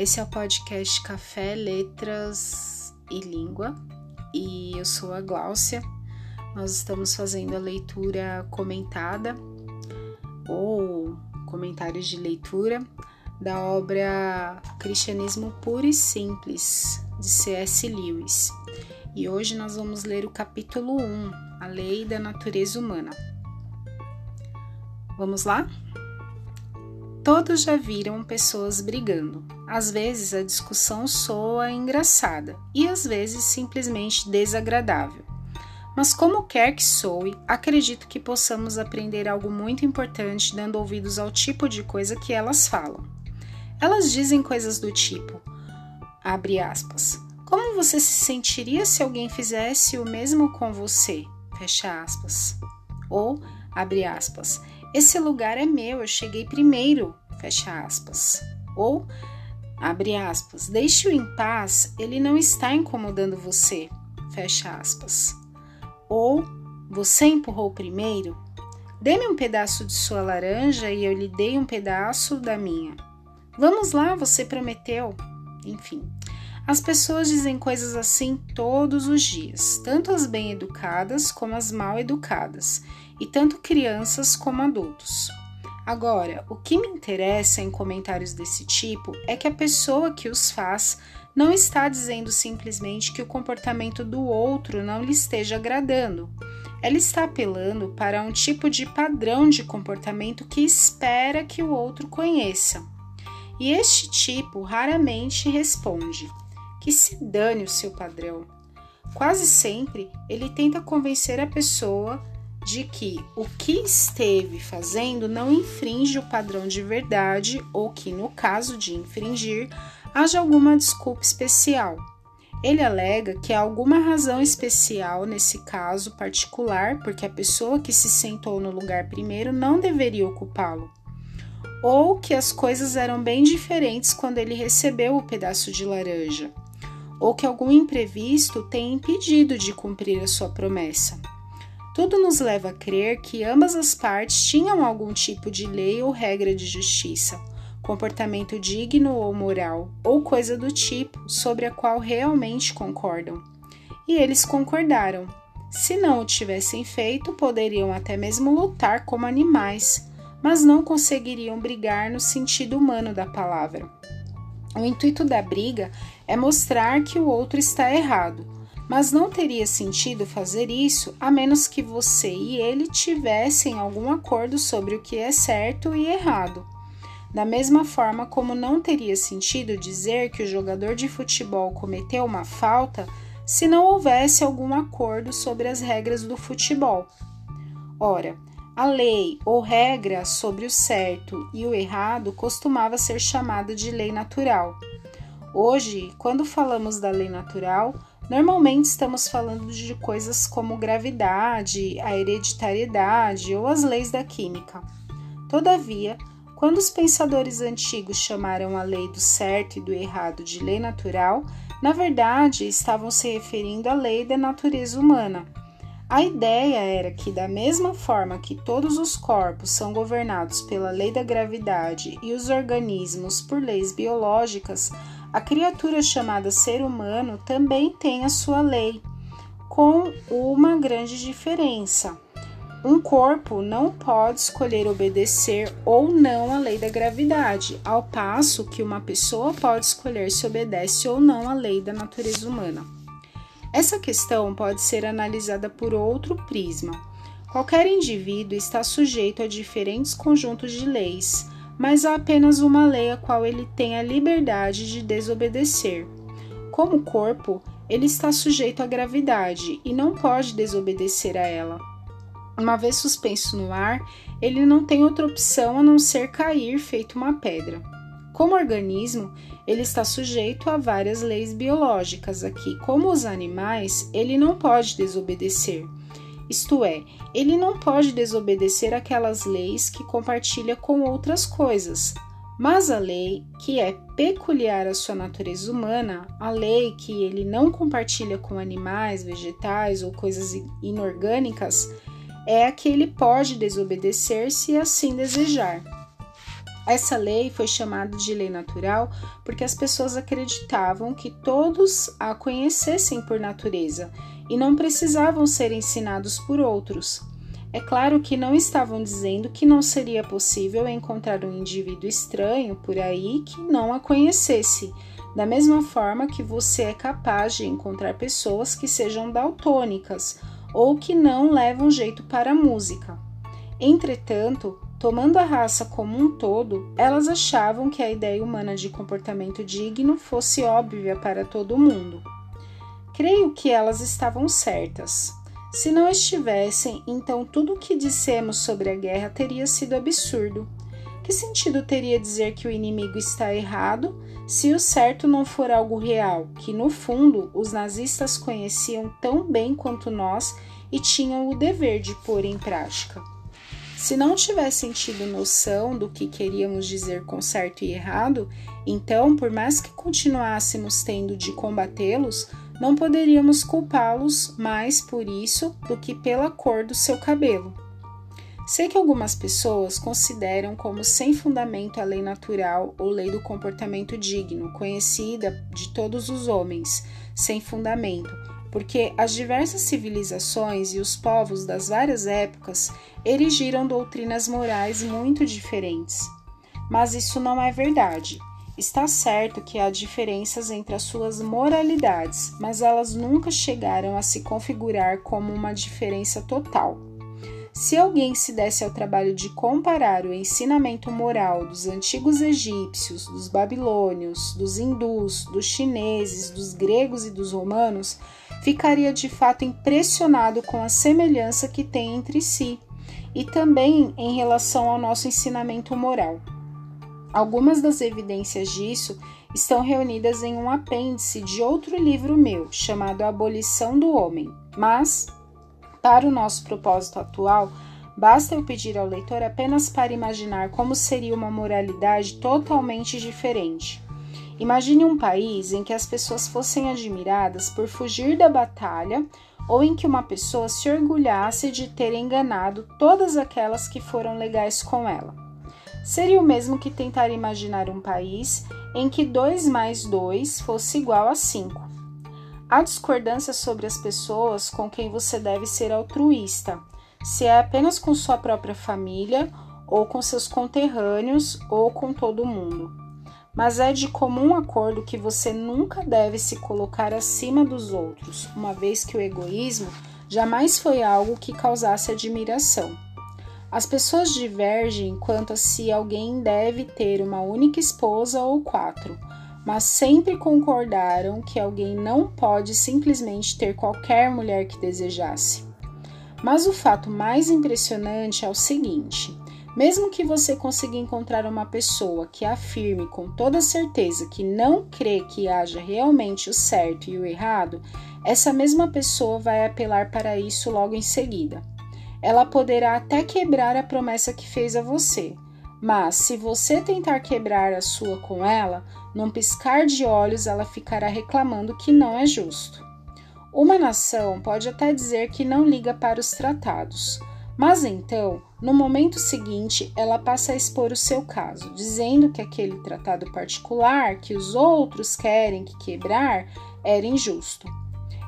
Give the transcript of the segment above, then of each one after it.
Esse é o podcast Café, Letras e Língua e eu sou a Gláucia. Nós estamos fazendo a leitura comentada ou comentários de leitura da obra Cristianismo Puro e Simples de C.S. Lewis. E hoje nós vamos ler o capítulo 1, A Lei da Natureza Humana. Vamos lá? Todos já viram pessoas brigando. Às vezes a discussão soa engraçada e às vezes simplesmente desagradável. Mas, como quer que soe, acredito que possamos aprender algo muito importante dando ouvidos ao tipo de coisa que elas falam. Elas dizem coisas do tipo: abre aspas. Como você se sentiria se alguém fizesse o mesmo com você? Fecha aspas. Ou, abre aspas, esse lugar é meu, eu cheguei primeiro fecha aspas. Ou, abre aspas, deixe-o em paz, ele não está incomodando você, fecha aspas. Ou, você empurrou primeiro? Dê-me um pedaço de sua laranja e eu lhe dei um pedaço da minha. Vamos lá, você prometeu. Enfim, as pessoas dizem coisas assim todos os dias, tanto as bem educadas como as mal educadas, e tanto crianças como adultos. Agora, o que me interessa em comentários desse tipo é que a pessoa que os faz não está dizendo simplesmente que o comportamento do outro não lhe esteja agradando. Ela está apelando para um tipo de padrão de comportamento que espera que o outro conheça. E este tipo raramente responde: que se dane o seu padrão. Quase sempre ele tenta convencer a pessoa de que o que esteve fazendo não infringe o padrão de verdade ou que, no caso de infringir, haja alguma desculpa especial. Ele alega que há alguma razão especial nesse caso particular, porque a pessoa que se sentou no lugar primeiro não deveria ocupá-lo. Ou que as coisas eram bem diferentes quando ele recebeu o pedaço de laranja. Ou que algum imprevisto tem impedido de cumprir a sua promessa. Tudo nos leva a crer que ambas as partes tinham algum tipo de lei ou regra de justiça, comportamento digno ou moral, ou coisa do tipo, sobre a qual realmente concordam. E eles concordaram. Se não o tivessem feito, poderiam até mesmo lutar como animais, mas não conseguiriam brigar no sentido humano da palavra. O intuito da briga é mostrar que o outro está errado mas não teria sentido fazer isso a menos que você e ele tivessem algum acordo sobre o que é certo e errado. Da mesma forma como não teria sentido dizer que o jogador de futebol cometeu uma falta se não houvesse algum acordo sobre as regras do futebol. Ora, a lei ou regra sobre o certo e o errado costumava ser chamada de lei natural. Hoje, quando falamos da lei natural, Normalmente estamos falando de coisas como gravidade, a hereditariedade ou as leis da química. Todavia, quando os pensadores antigos chamaram a lei do certo e do errado de lei natural, na verdade estavam se referindo à lei da natureza humana. A ideia era que, da mesma forma que todos os corpos são governados pela lei da gravidade e os organismos por leis biológicas, a criatura chamada ser humano também tem a sua lei, com uma grande diferença. Um corpo não pode escolher obedecer ou não à lei da gravidade, ao passo que uma pessoa pode escolher se obedece ou não à lei da natureza humana. Essa questão pode ser analisada por outro prisma. Qualquer indivíduo está sujeito a diferentes conjuntos de leis mas há apenas uma lei a qual ele tem a liberdade de desobedecer. Como corpo, ele está sujeito à gravidade e não pode desobedecer a ela. Uma vez suspenso no ar, ele não tem outra opção a não ser cair feito uma pedra. Como organismo, ele está sujeito a várias leis biológicas aqui, como os animais, ele não pode desobedecer isto é, ele não pode desobedecer aquelas leis que compartilha com outras coisas. Mas a lei que é peculiar à sua natureza humana, a lei que ele não compartilha com animais, vegetais ou coisas inorgânicas, é a que ele pode desobedecer se assim desejar. Essa lei foi chamada de lei natural porque as pessoas acreditavam que todos a conhecessem por natureza e não precisavam ser ensinados por outros. É claro que não estavam dizendo que não seria possível encontrar um indivíduo estranho por aí que não a conhecesse, da mesma forma que você é capaz de encontrar pessoas que sejam daltônicas ou que não levam jeito para a música. Entretanto, tomando a raça como um todo, elas achavam que a ideia humana de comportamento digno fosse óbvia para todo mundo. Creio que elas estavam certas. Se não estivessem, então tudo o que dissemos sobre a guerra teria sido absurdo. Que sentido teria dizer que o inimigo está errado se o certo não for algo real, que no fundo os nazistas conheciam tão bem quanto nós e tinham o dever de pôr em prática? Se não tivessem tido noção do que queríamos dizer com certo e errado, então, por mais que continuássemos tendo de combatê-los, não poderíamos culpá-los mais por isso do que pela cor do seu cabelo. Sei que algumas pessoas consideram como sem fundamento a lei natural ou lei do comportamento digno, conhecida de todos os homens, sem fundamento, porque as diversas civilizações e os povos das várias épocas erigiram doutrinas morais muito diferentes. Mas isso não é verdade. Está certo que há diferenças entre as suas moralidades, mas elas nunca chegaram a se configurar como uma diferença total. Se alguém se desse ao trabalho de comparar o ensinamento moral dos antigos egípcios, dos babilônios, dos hindus, dos chineses, dos gregos e dos romanos, ficaria de fato impressionado com a semelhança que tem entre si e também em relação ao nosso ensinamento moral. Algumas das evidências disso estão reunidas em um apêndice de outro livro meu, chamado Abolição do Homem, mas para o nosso propósito atual, basta eu pedir ao leitor apenas para imaginar como seria uma moralidade totalmente diferente. Imagine um país em que as pessoas fossem admiradas por fugir da batalha ou em que uma pessoa se orgulhasse de ter enganado todas aquelas que foram legais com ela. Seria o mesmo que tentar imaginar um país em que 2 mais 2 fosse igual a 5 Há discordância sobre as pessoas com quem você deve ser altruísta, se é apenas com sua própria família, ou com seus conterrâneos, ou com todo mundo. Mas é de comum acordo que você nunca deve se colocar acima dos outros, uma vez que o egoísmo jamais foi algo que causasse admiração. As pessoas divergem quanto a se alguém deve ter uma única esposa ou quatro mas sempre concordaram que alguém não pode simplesmente ter qualquer mulher que desejasse. Mas o fato mais impressionante é o seguinte: mesmo que você consiga encontrar uma pessoa que afirme com toda certeza que não crê que haja realmente o certo e o errado, essa mesma pessoa vai apelar para isso logo em seguida. Ela poderá até quebrar a promessa que fez a você, mas se você tentar quebrar a sua com ela, num piscar de olhos ela ficará reclamando que não é justo. Uma nação pode até dizer que não liga para os tratados, mas então, no momento seguinte, ela passa a expor o seu caso, dizendo que aquele tratado particular que os outros querem que quebrar era injusto.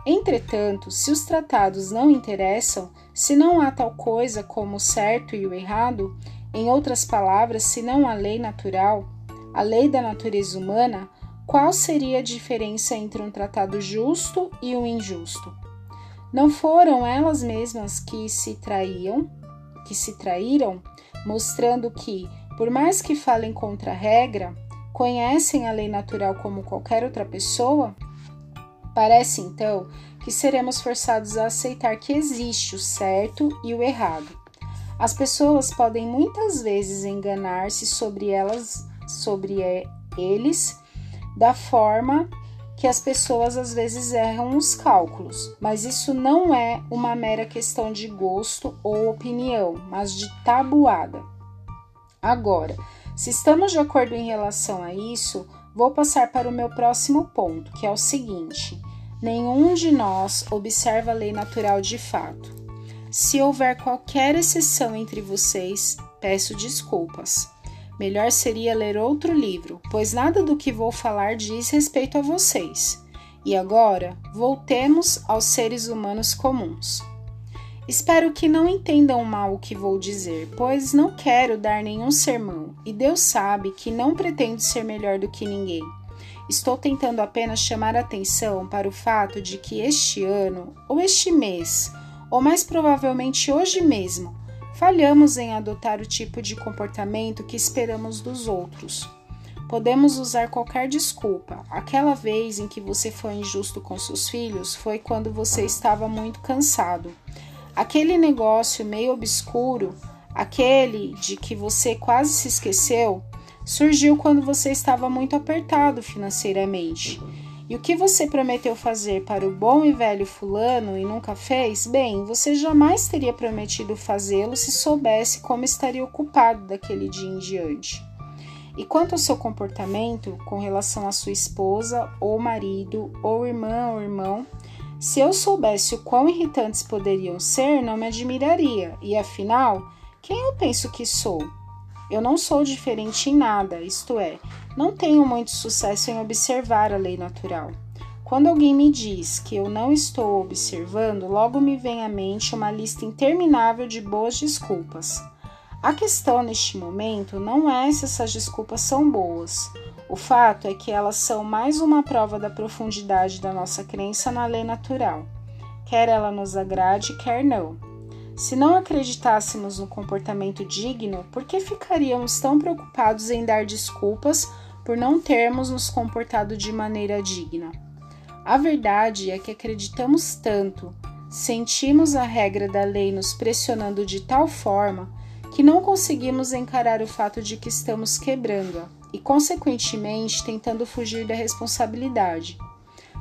Entretanto, se os tratados não interessam, se não há tal coisa como o certo e o errado, em outras palavras, se não a lei natural, a lei da natureza humana, qual seria a diferença entre um tratado justo e um injusto? Não foram elas mesmas que se traíam, que se traíram, mostrando que, por mais que falem contra a regra, conhecem a lei natural como qualquer outra pessoa? Parece então que seremos forçados a aceitar que existe o certo e o errado as pessoas podem muitas vezes enganar-se sobre elas, sobre eles, da forma que as pessoas às vezes erram os cálculos, mas isso não é uma mera questão de gosto ou opinião, mas de tabuada. Agora, se estamos de acordo em relação a isso, vou passar para o meu próximo ponto, que é o seguinte: nenhum de nós observa a lei natural de fato. Se houver qualquer exceção entre vocês, peço desculpas. Melhor seria ler outro livro, pois nada do que vou falar diz respeito a vocês. E agora, voltemos aos seres humanos comuns. Espero que não entendam mal o que vou dizer, pois não quero dar nenhum sermão, e Deus sabe que não pretendo ser melhor do que ninguém. Estou tentando apenas chamar atenção para o fato de que este ano, ou este mês, ou mais provavelmente hoje mesmo, falhamos em adotar o tipo de comportamento que esperamos dos outros. Podemos usar qualquer desculpa. Aquela vez em que você foi injusto com seus filhos foi quando você estava muito cansado. Aquele negócio meio obscuro, aquele de que você quase se esqueceu, surgiu quando você estava muito apertado financeiramente. E o que você prometeu fazer para o bom e velho Fulano e nunca fez, bem, você jamais teria prometido fazê-lo se soubesse como estaria ocupado daquele dia em diante. E quanto ao seu comportamento com relação à sua esposa, ou marido, ou irmã ou irmão, se eu soubesse o quão irritantes poderiam ser, não me admiraria, e afinal, quem eu penso que sou? Eu não sou diferente em nada, isto é, não tenho muito sucesso em observar a lei natural. Quando alguém me diz que eu não estou observando, logo me vem à mente uma lista interminável de boas desculpas. A questão neste momento não é se essas desculpas são boas. O fato é que elas são mais uma prova da profundidade da nossa crença na lei natural, quer ela nos agrade, quer não. Se não acreditássemos no comportamento digno, por que ficaríamos tão preocupados em dar desculpas por não termos nos comportado de maneira digna? A verdade é que acreditamos tanto, sentimos a regra da lei nos pressionando de tal forma que não conseguimos encarar o fato de que estamos quebrando-a e, consequentemente, tentando fugir da responsabilidade.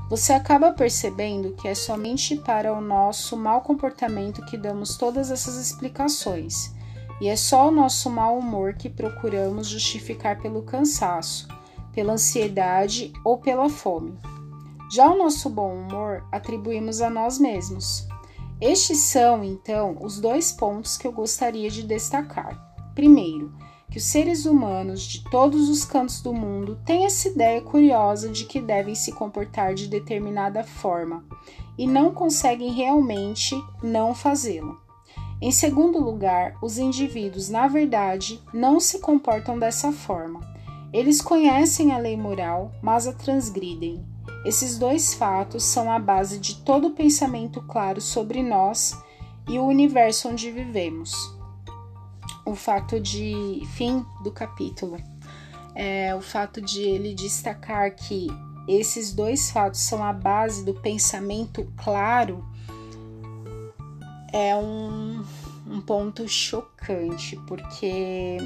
Você acaba percebendo que é somente para o nosso mau comportamento que damos todas essas explicações, e é só o nosso mau humor que procuramos justificar pelo cansaço, pela ansiedade ou pela fome. Já o nosso bom humor atribuímos a nós mesmos. Estes são, então, os dois pontos que eu gostaria de destacar. Primeiro, que os seres humanos de todos os cantos do mundo têm essa ideia curiosa de que devem se comportar de determinada forma e não conseguem realmente não fazê-lo. Em segundo lugar, os indivíduos, na verdade, não se comportam dessa forma. Eles conhecem a lei moral, mas a transgridem. Esses dois fatos são a base de todo o pensamento claro sobre nós e o universo onde vivemos o fato de fim do capítulo, é, o fato de ele destacar que esses dois fatos são a base do pensamento claro é um, um ponto chocante, porque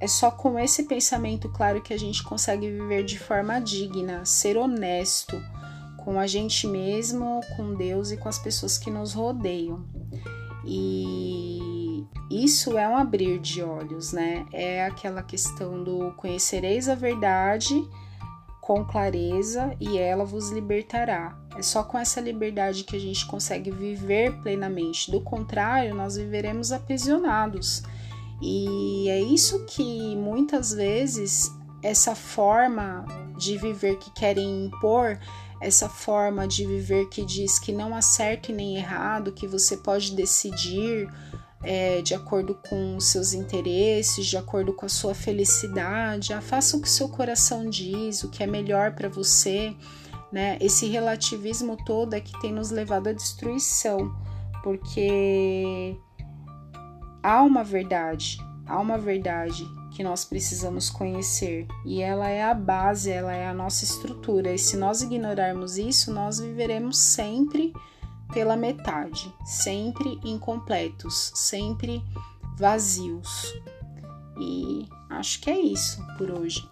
é só com esse pensamento claro que a gente consegue viver de forma digna, ser honesto com a gente mesmo, com Deus e com as pessoas que nos rodeiam. E isso é um abrir de olhos, né? É aquela questão do conhecereis a verdade com clareza e ela vos libertará. É só com essa liberdade que a gente consegue viver plenamente. Do contrário, nós viveremos aprisionados. E é isso que muitas vezes essa forma de viver que querem impor essa forma de viver que diz que não há certo e nem errado, que você pode decidir é, de acordo com os seus interesses, de acordo com a sua felicidade, ah, faça o que seu coração diz, o que é melhor para você. Né? Esse relativismo todo é que tem nos levado à destruição, porque há uma verdade, há uma verdade que nós precisamos conhecer e ela é a base, ela é a nossa estrutura. E se nós ignorarmos isso, nós viveremos sempre pela metade, sempre incompletos, sempre vazios. E acho que é isso por hoje.